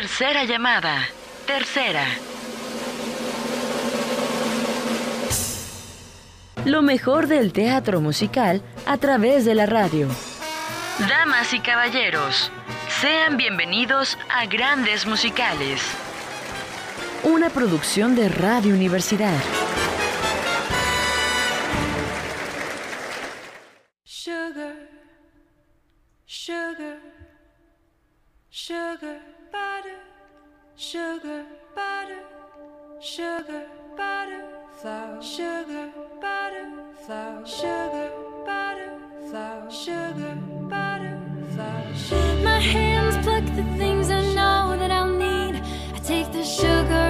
Tercera llamada. Tercera. Lo mejor del teatro musical a través de la radio. Damas y caballeros, sean bienvenidos a Grandes Musicales. Una producción de Radio Universidad. Sugar, butter, sugar, butter, sugar, butter, flour, sugar, butter, flour, sugar, butter, flour, sugar, butter, flour. My hands pluck the things I know that I'll need. I take the sugar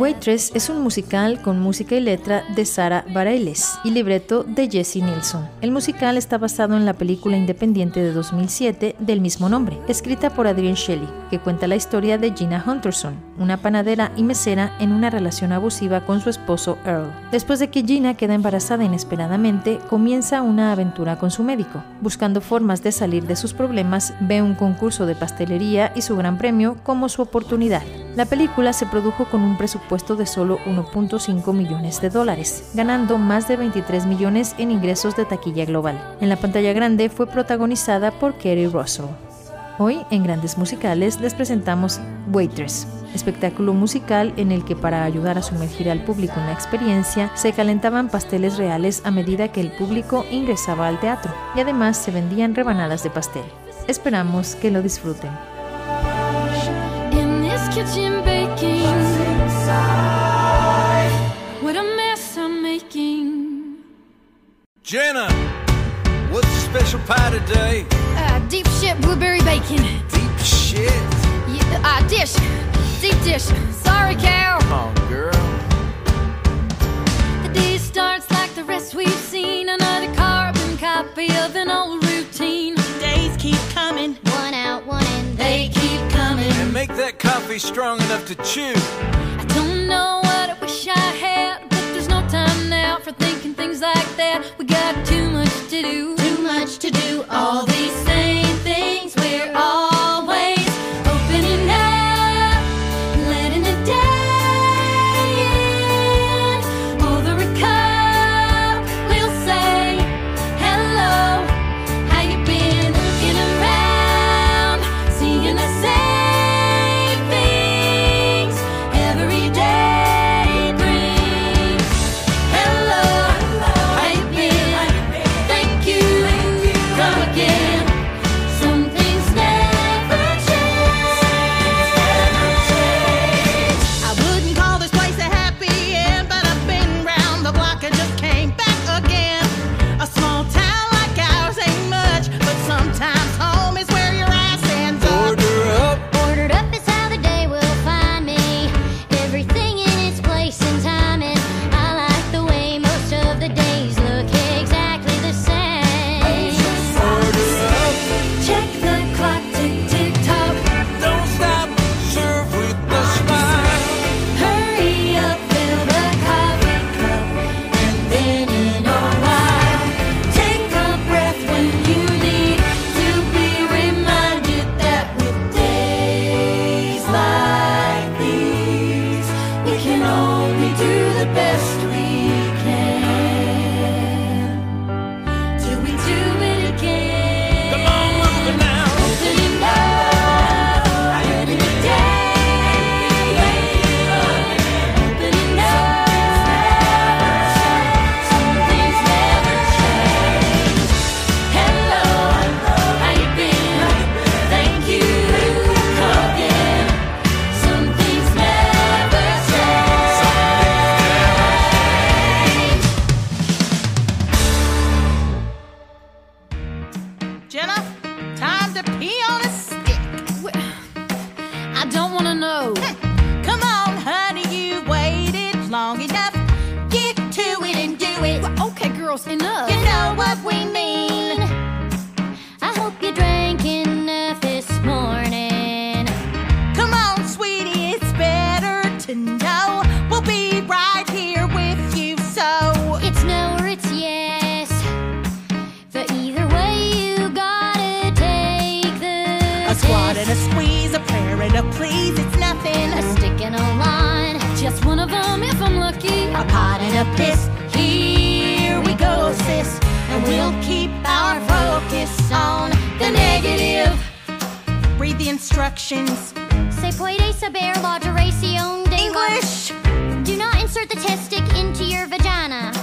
Waitress es un musical con música y letra de Sara Bareilles y libreto de Jesse Nilsson. El musical está basado en la película independiente de 2007 del mismo nombre, escrita por Adrienne Shelley, que cuenta la historia de Gina Hunterson, una panadera y mesera en una relación abusiva con su esposo Earl. Después de que Gina queda embarazada inesperadamente, comienza una aventura con su médico. Buscando formas de salir de sus problemas, ve un concurso de pastelería y su gran premio como su oportunidad. La película se produjo con un presupuesto de solo 1.5 millones de dólares, ganando más de 23 millones en ingresos de taquilla global. En la pantalla grande fue protagonizada por Kerry Russell. Hoy en Grandes Musicales les presentamos Waitress, espectáculo musical en el que para ayudar a sumergir al público en la experiencia se calentaban pasteles reales a medida que el público ingresaba al teatro y además se vendían rebanadas de pastel. Esperamos que lo disfruten. Jenna, what's the special pie today? Uh, deep shit blueberry bacon. Deep shit. Yeah, uh, dish. Deep dish. Sorry, Cal. Come on, girl. The day starts like the rest we've seen. Another carbon copy of an old routine. Days keep coming. One out, one in. They keep coming. And make that coffee strong enough to chew. I don't know what I wish I had, but there's no time now for thinking things like that. We got too much to do. Too much to do. All these things. girls enough. You know what we mean. I hope you drank enough this morning. Come on, sweetie, it's better to know. We'll be right here with you, so it's no or it's yes. But either way, you gotta take the a squat and a squeeze, a prayer and a please. It's nothing. A stick and a line, just one of them if I'm lucky. A pot and a piss. instructions. Se puede saber la duración de English! Do not insert the testic into your vagina.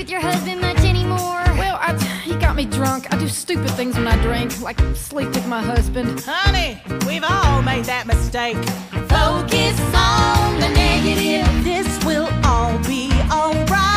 with your husband much anymore? Well, I, he got me drunk. I do stupid things when I drink, like sleep with my husband. Honey, we've all made that mistake. Focus on the negative. This will all be alright.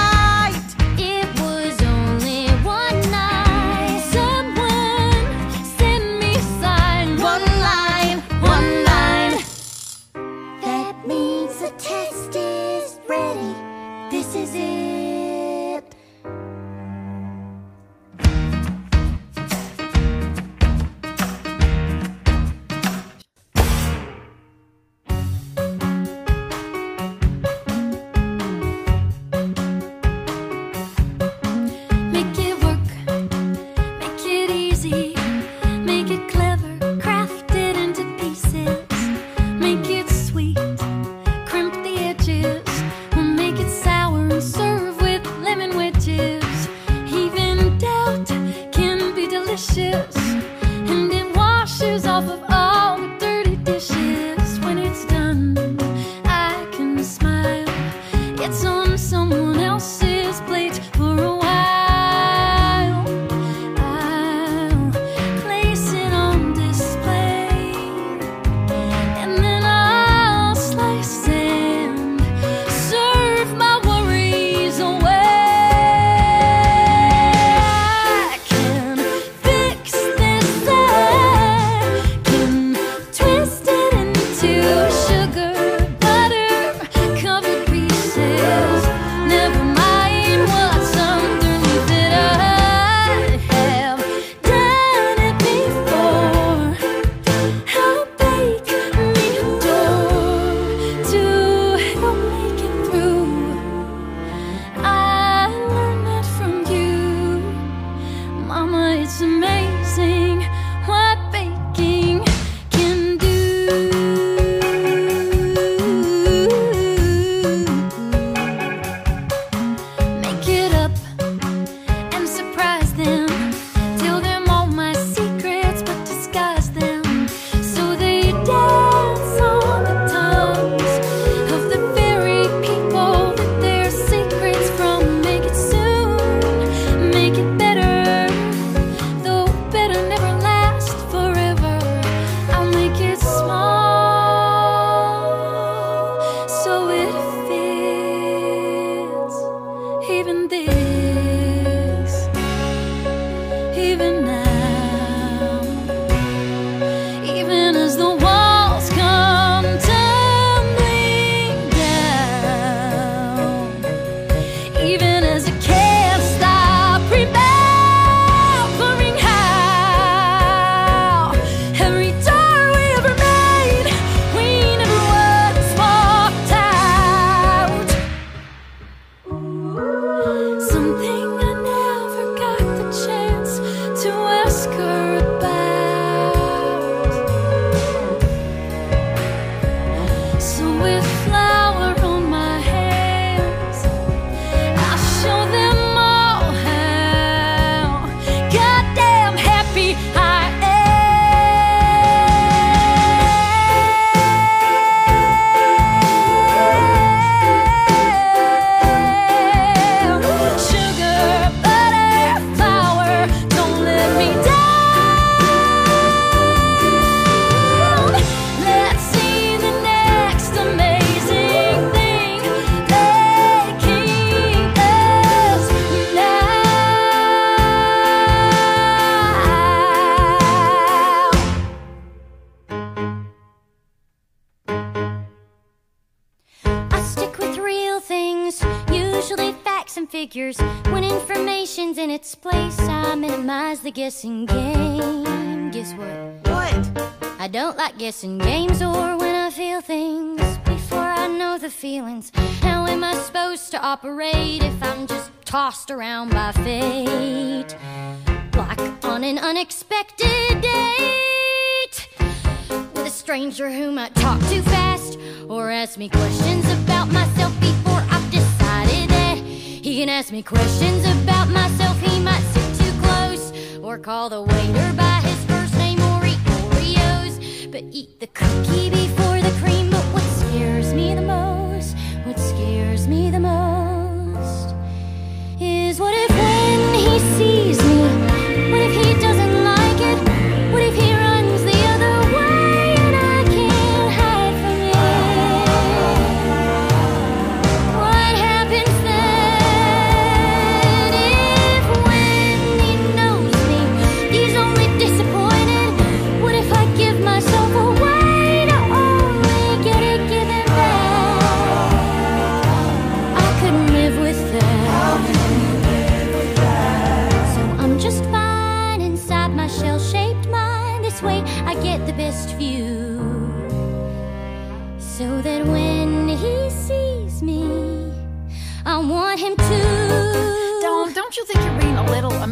Ask me questions about myself before I've decided that he can ask me questions about myself. He might sit too close or call the waiter by his first name or eat Oreos, but eat the cookie before the cream. But what scares me the most, what scares me the most is what if when he sees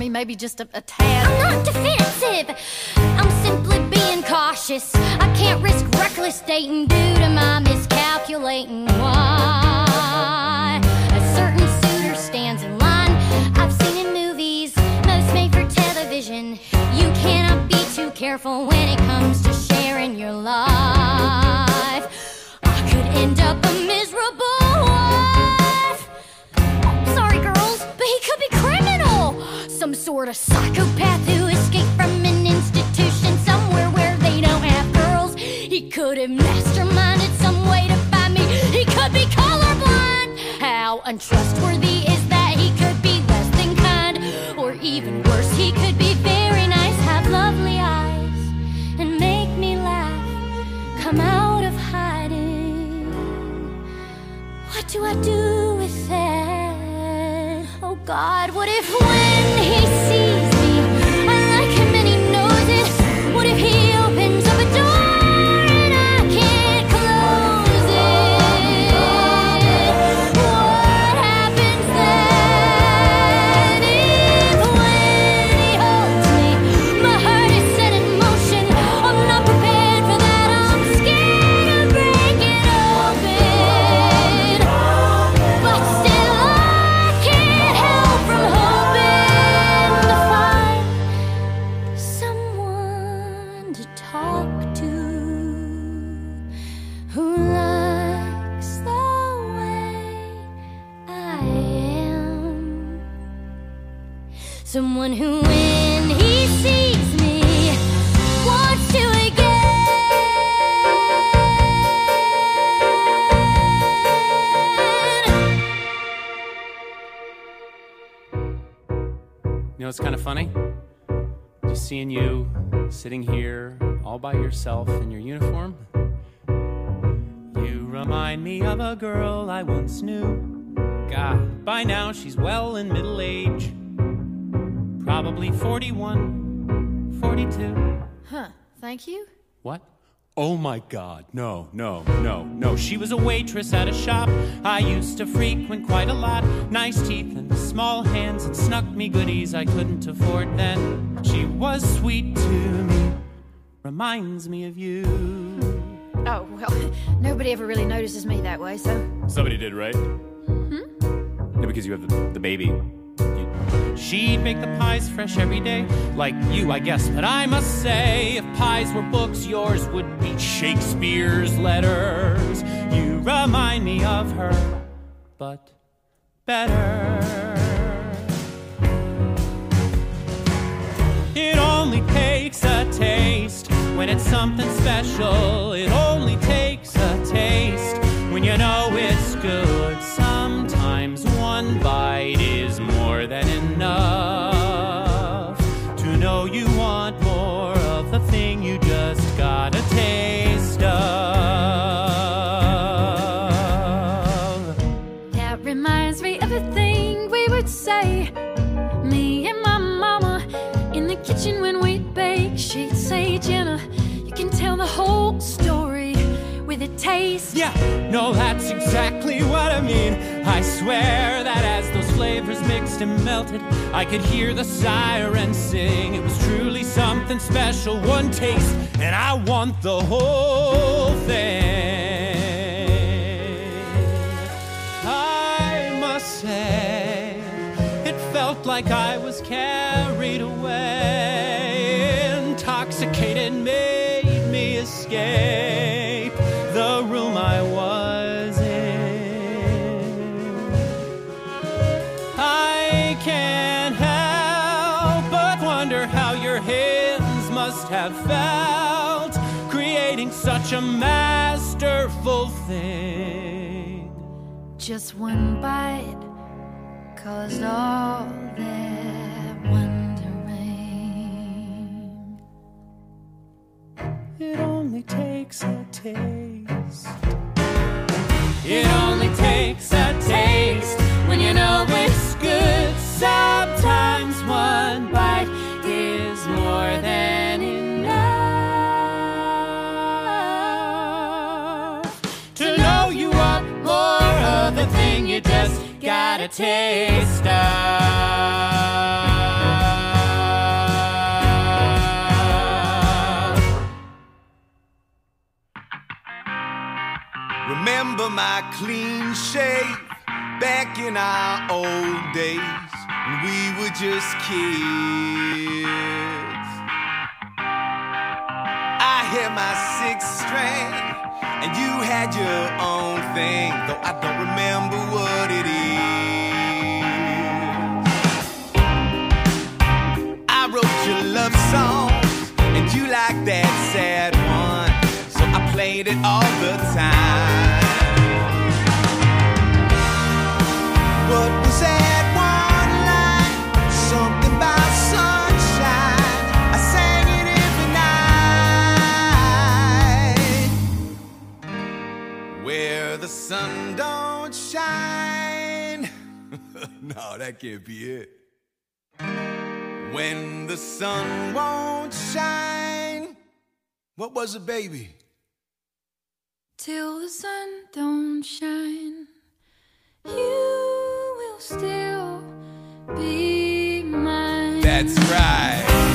mean, maybe just a, a tad? I'm not defensive. I'm simply being cautious. I can't risk reckless dating due to my miscalculating. Why? A certain suitor stands in line. I've seen in movies, most made for television. You cannot be too careful when it comes to sharing your life. I could end up a miserable sort of psychopath who escaped from an institution somewhere where they don't have girls. He could have masterminded some way to find me. He could be colorblind. How untrustworthy is that? He could be less than kind, or even worse, he could be very nice, have lovely eyes, and make me laugh. Come out of hiding. What do I do God, what if when he sees it's kind of funny. Just seeing you sitting here all by yourself in your uniform. You remind me of a girl I once knew. God, by now she's well in middle age. Probably 41, 42. Huh, thank you. What? Oh my god, no, no, no, no. She was a waitress at a shop I used to frequent quite a lot. Nice teeth and small hands and snuck me goodies I couldn't afford then. She was sweet to me, reminds me of you. Oh, well, nobody ever really notices me that way, so. Somebody did, right? Hmm? Yeah, because you have the, the baby. You- She'd make the pies fresh every day, like you, I guess. But I must say, if pies were books, yours would be Shakespeare's letters. You remind me of her, but better. It only takes a taste when it's something special. It only takes a taste when you know it's good. Taste. Yeah, no, that's exactly what I mean. I swear that as those flavors mixed and melted, I could hear the siren sing. It was truly something special, one taste, and I want the whole thing. I must say, it felt like I was carried away, intoxicated, made me escape such a masterful thing. Just one bite caused all that wondering. It only takes a taste. It only takes a taste when you know it's good. Sometimes one a taste of. Remember my clean shave back in our old days when we were just kids. I had my sixth strand and you had your own thing, though I don't remember what it is. Songs and you liked that sad one, so I played it all the time. What was that one line? Something about sunshine. I sang it night. Where the sun don't shine. no, that can't be it. When the sun won't shine. What was it, baby? Till the sun don't shine, you will still be mine. That's right.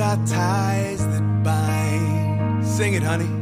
Are ties that bind. Sing it, honey.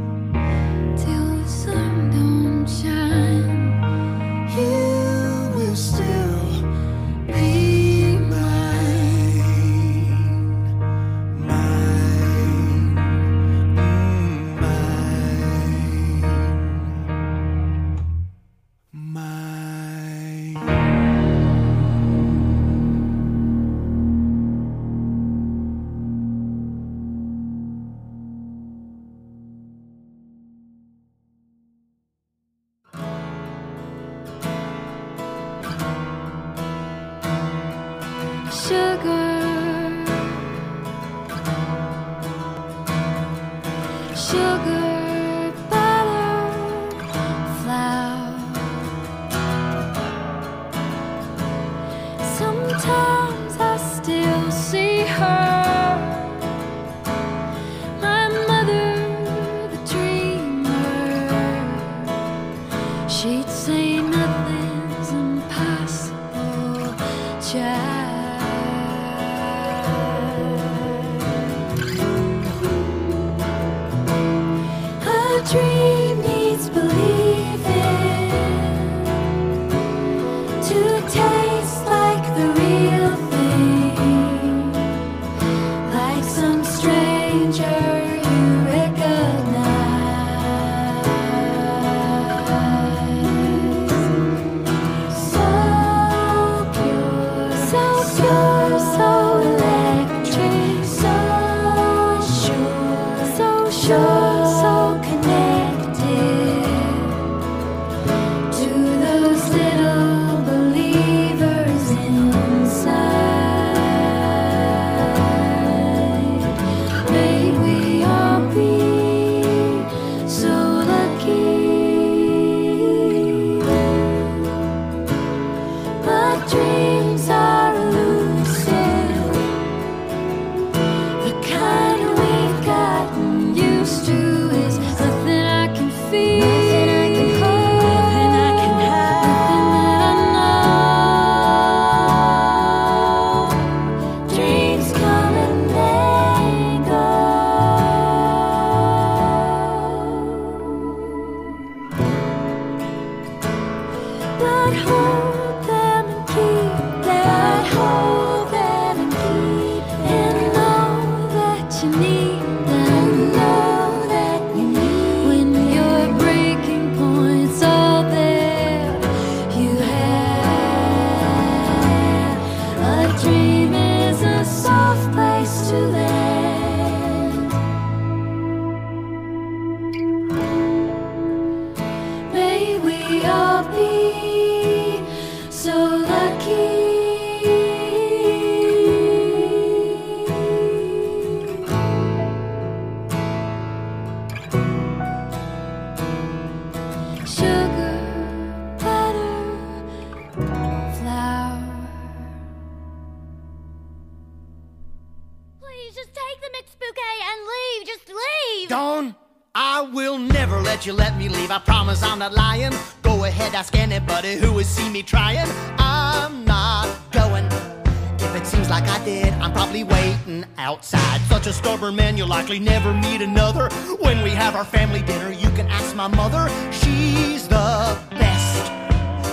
Our family dinner, you can ask my mother. She's the best.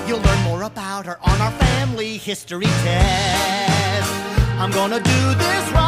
You'll learn more about her on our family history test. I'm gonna do this right.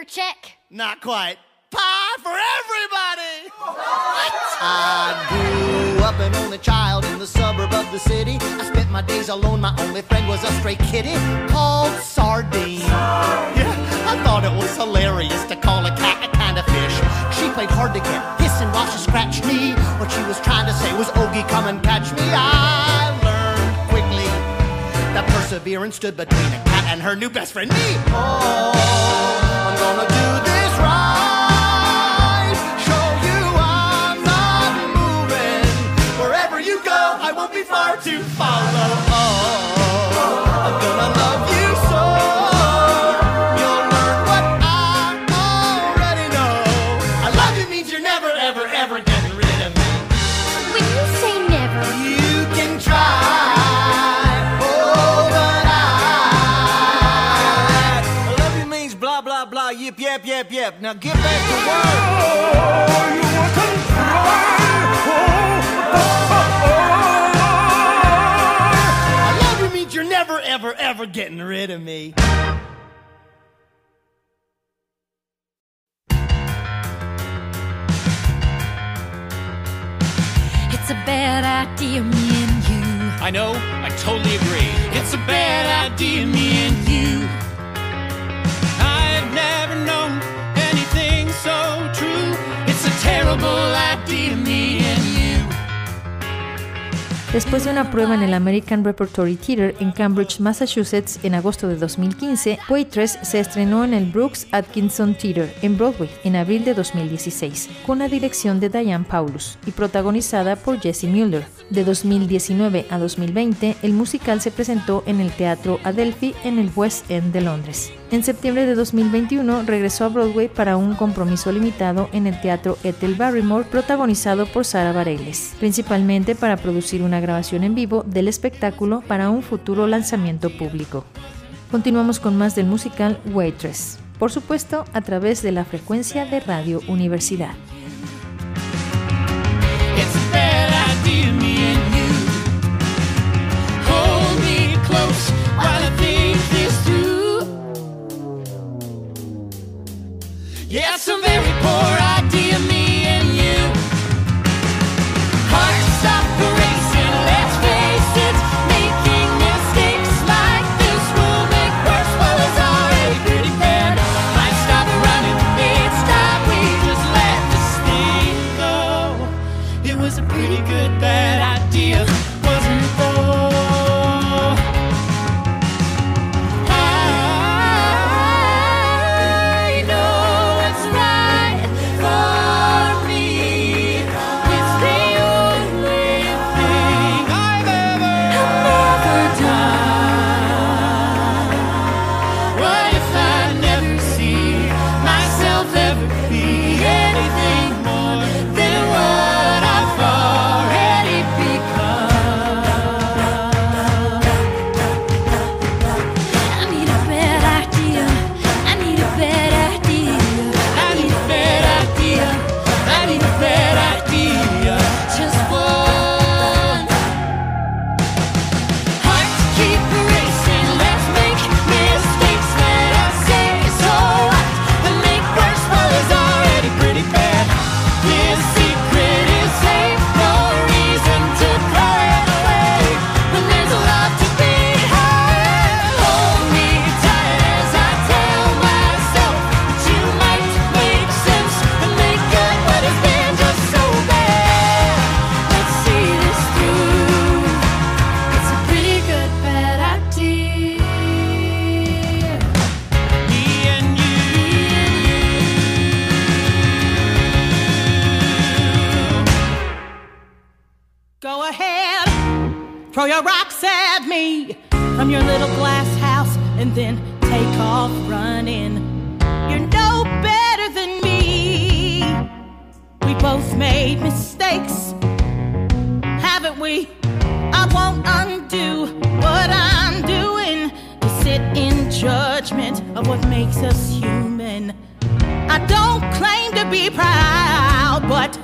Your check? Not quite. Pie for everybody! What? I grew up an only child in the suburb of the city. I spent my days alone. My only friend was a stray kitty called Sardine. Yeah, I thought it was hilarious to call a cat a kind of fish. She played hard to get, hissing while she scratched me. What she was trying to say was, Ogie, come and catch me. I learned quickly that perseverance stood between a cat and her new best friend, me. Oh, I'm gonna do this right. Show you I'm not moving. Wherever you go, I won't be far to follow. Yip yip yip yip. Now get back to work. I love you means you're never ever ever getting rid of me. it's a bad idea, me and you. I know, I totally agree. It's a bad idea, me and you. Después de una prueba en el American Repertory Theatre en Cambridge, Massachusetts, en agosto de 2015, Waitress se estrenó en el Brooks Atkinson Theatre en Broadway en abril de 2016, con la dirección de Diane Paulus y protagonizada por Jesse Mueller. De 2019 a 2020, el musical se presentó en el Teatro Adelphi en el West End de Londres. En septiembre de 2021 regresó a Broadway para un compromiso limitado en el Teatro Ethel Barrymore, protagonizado por Sara Bareilles, principalmente para producir una grabación en vivo del espectáculo para un futuro lanzamiento público. Continuamos con más del musical Waitress, por supuesto a través de la frecuencia de Radio Universidad. Yeah, I'm very poor idea, I don't claim to be proud, but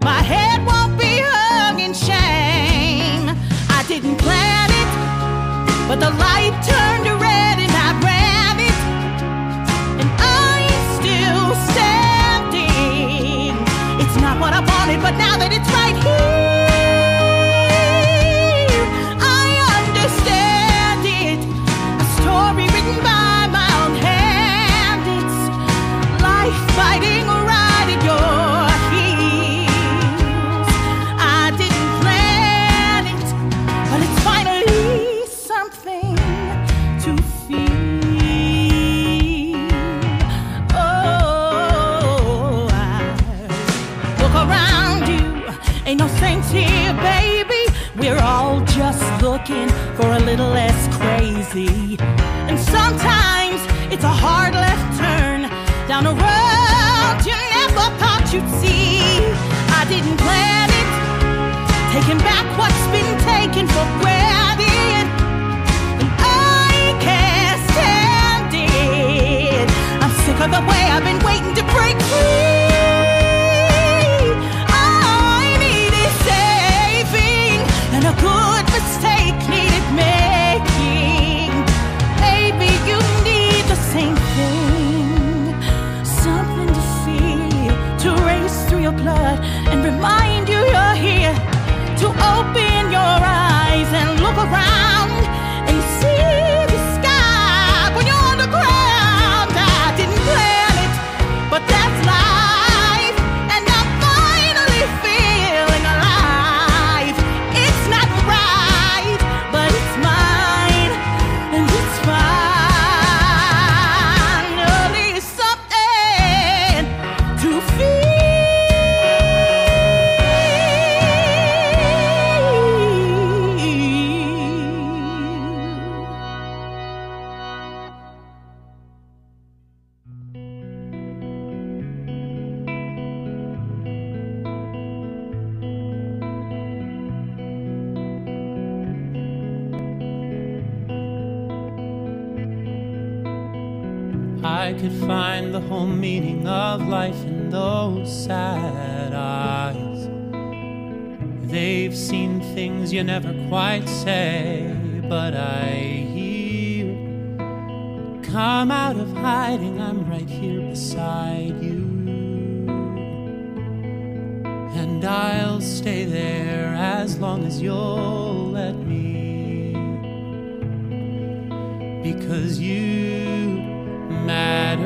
my head won't be hung in shame. I didn't plan it, but the light turned red and I ran it. And I'm still standing. It's not what I wanted, but now that it's right here. looking for a little less crazy. And sometimes it's a hard left turn down a road you never thought you'd see. I didn't plan it, taking back what's been taken for granted. And I can't stand it. I'm sick of the way I've been waiting to break free. never quite say, but I hear. Come out of hiding, I'm right here beside you. And I'll stay there as long as you'll let me. Because you matter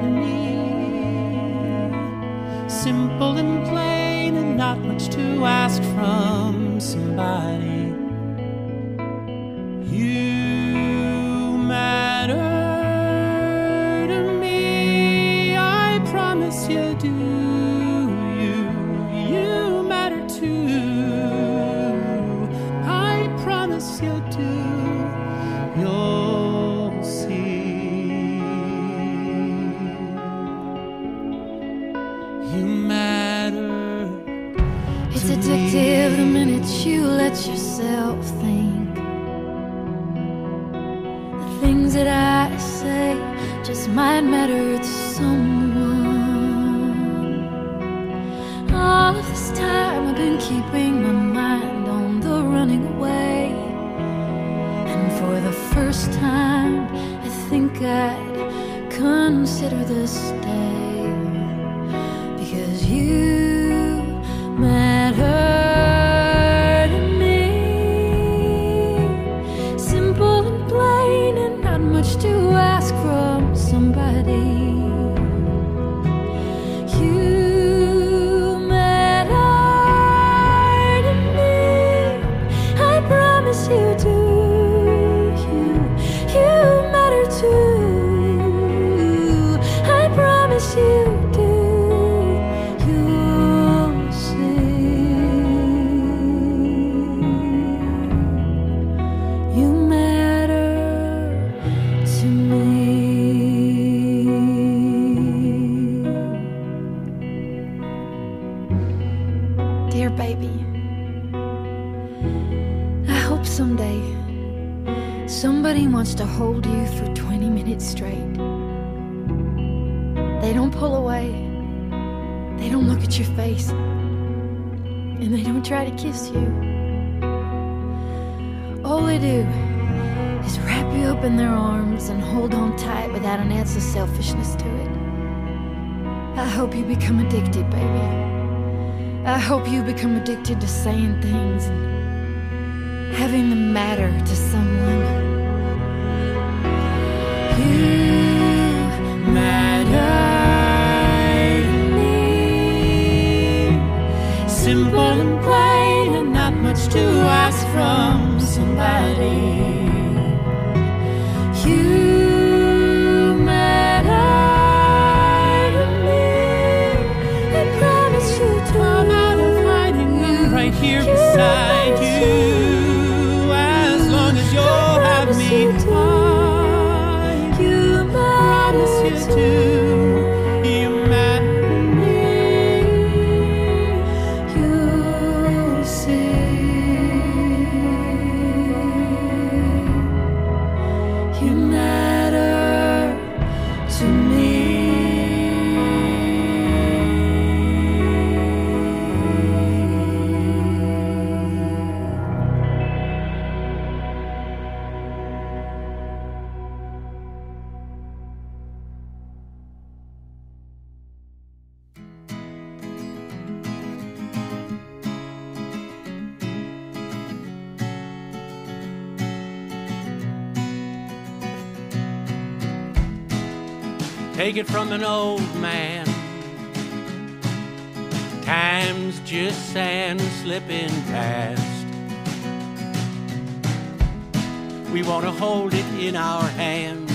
to me. Simple and plain much to ask from. Hold you for 20 minutes straight. They don't pull away, they don't look at your face, and they don't try to kiss you. All they do is wrap you up in their arms and hold on tight without an ounce of selfishness to it. I hope you become addicted, baby. I hope you become addicted to saying things and having them matter to someone. Simple and plain, and not much to ask from somebody. Take it from an old man. Time's just sand slipping past. We want to hold it in our hands,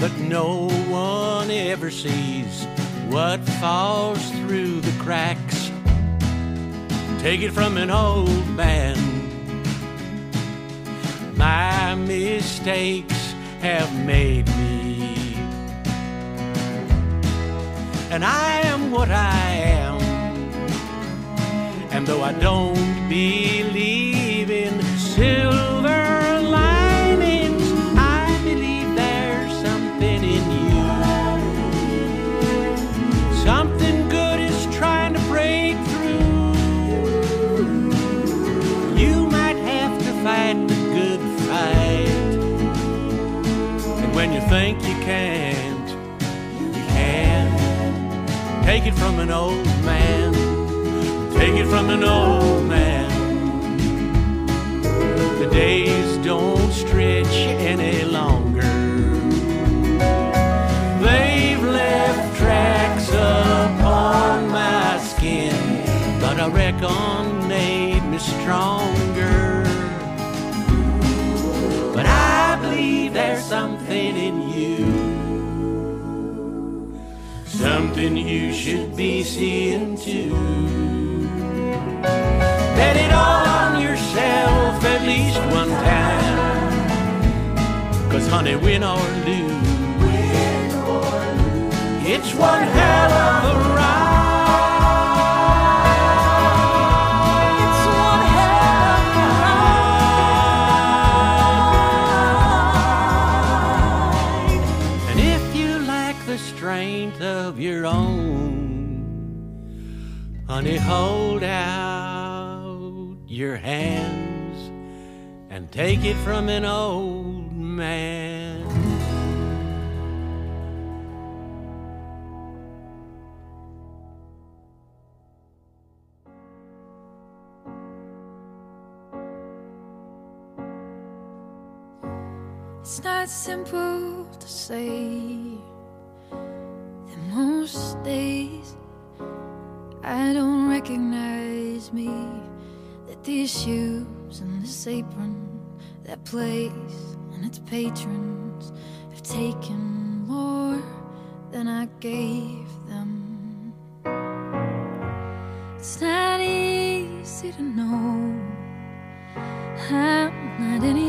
but no one ever sees what falls through the cracks. Take it from an old man. My mistakes have made me. And I am what I am. And though I don't believe Take it from an old man. Take it from an old man. The days don't stretch any longer. They've left tracks upon my skin, but I reckon made me stronger. But I believe there's something in you. Something you should be seeing too. Bet it all on yourself at least one time. Cause honey, win or lose, it's one hell of a of your own, honey, hold out your hands and take it from an old man. It's not simple to say most days I don't recognize me. That these shoes and this apron, that place and its patrons have taken more than I gave them. It's not easy to know I'm not anything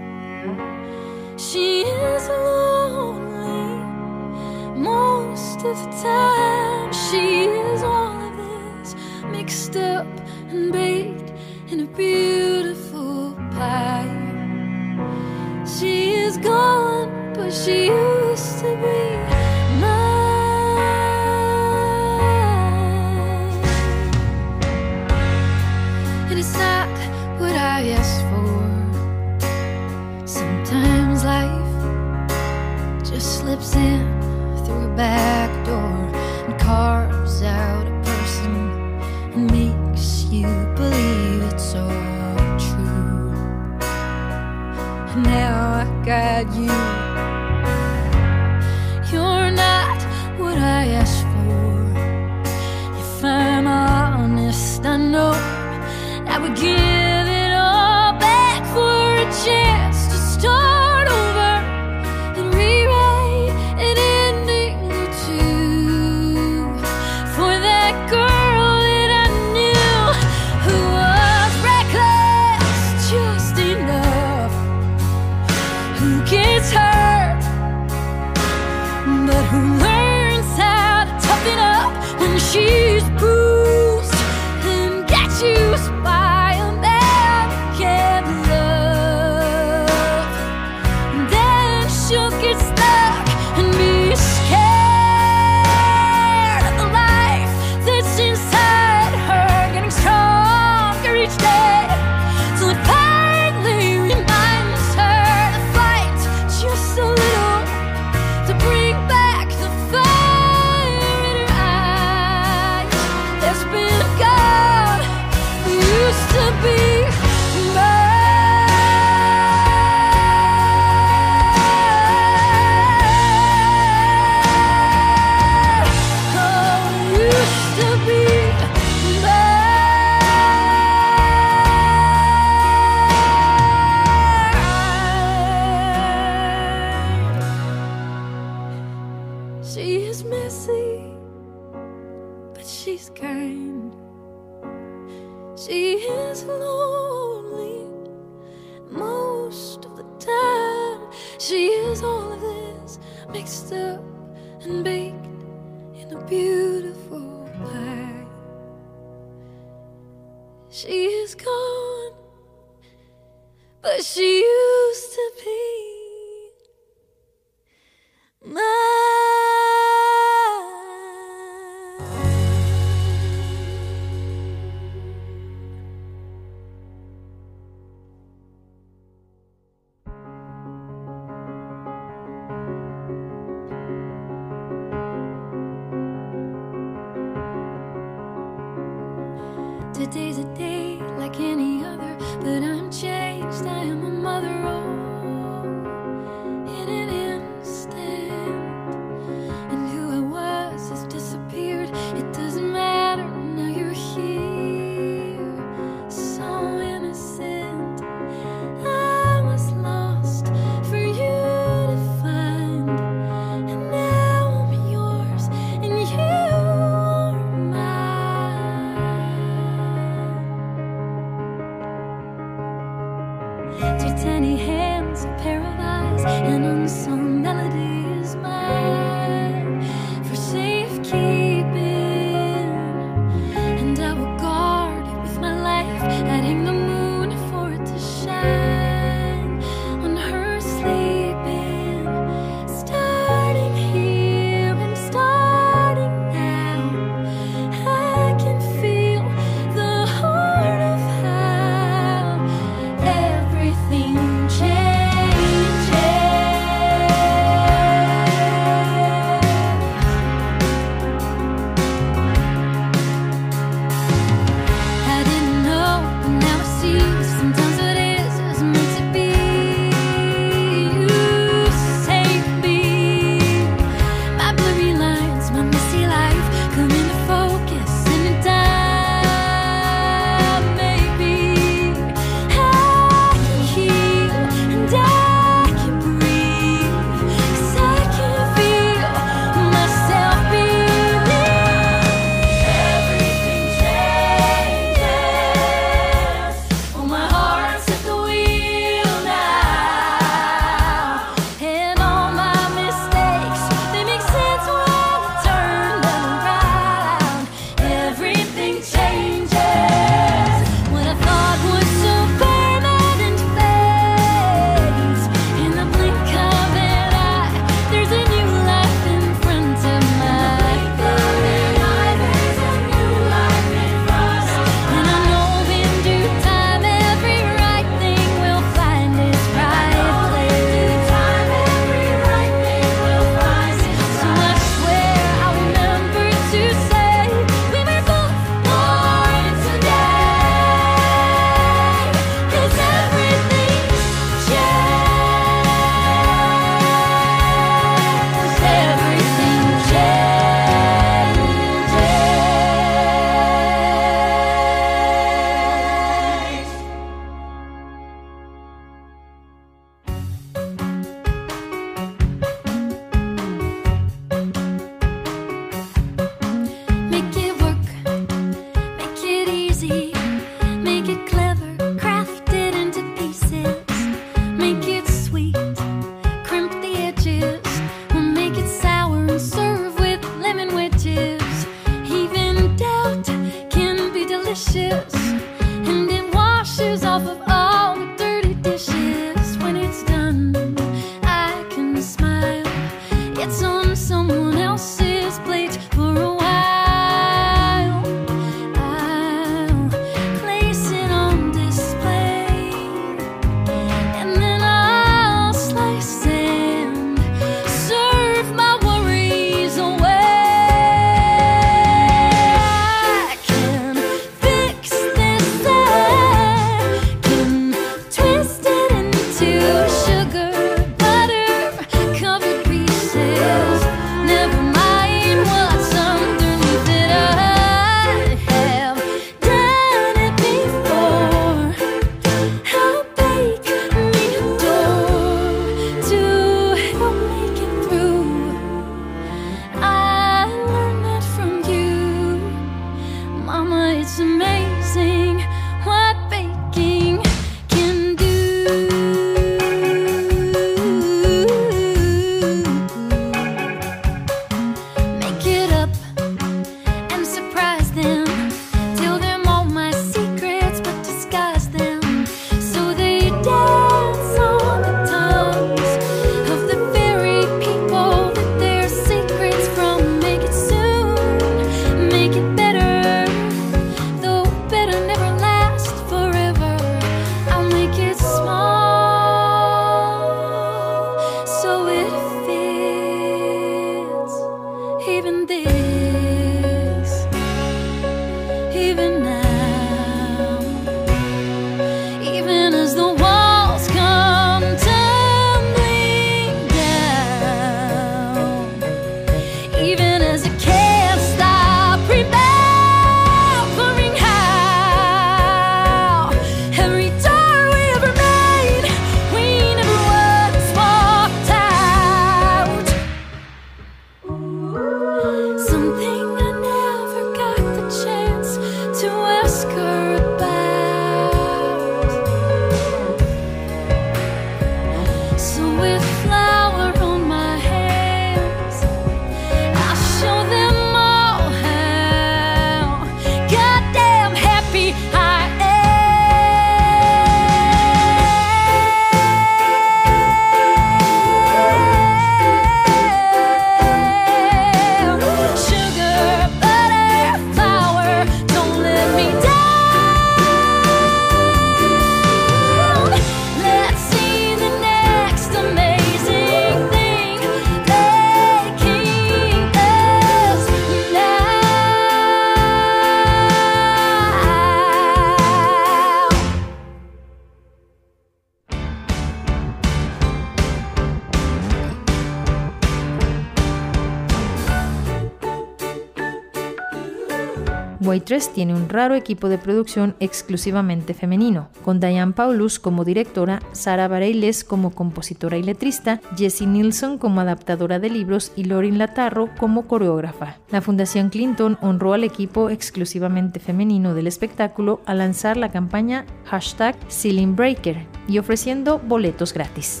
Broadway tiene un raro equipo de producción exclusivamente femenino, con Diane Paulus como directora, Sara Bareilles como compositora y letrista, Jessie Nilsson como adaptadora de libros y Lorin Latarro como coreógrafa. La Fundación Clinton honró al equipo exclusivamente femenino del espectáculo al lanzar la campaña hashtag Ceiling Breaker y ofreciendo boletos gratis.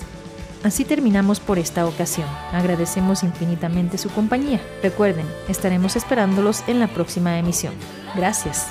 Así terminamos por esta ocasión. Agradecemos infinitamente su compañía. Recuerden, estaremos esperándolos en la próxima emisión. Gracias.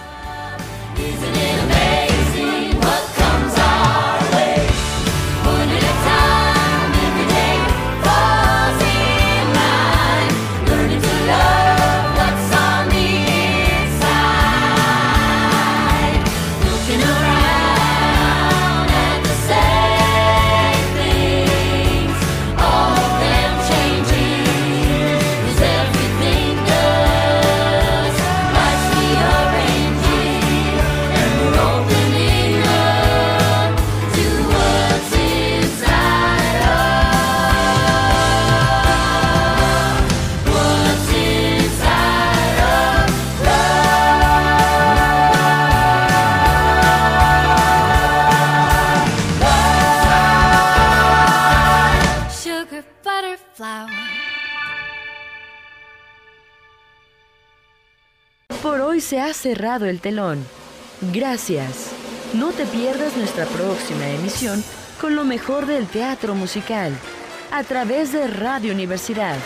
Se ha cerrado el telón. Gracias. No te pierdas nuestra próxima emisión con lo mejor del teatro musical a través de Radio Universidad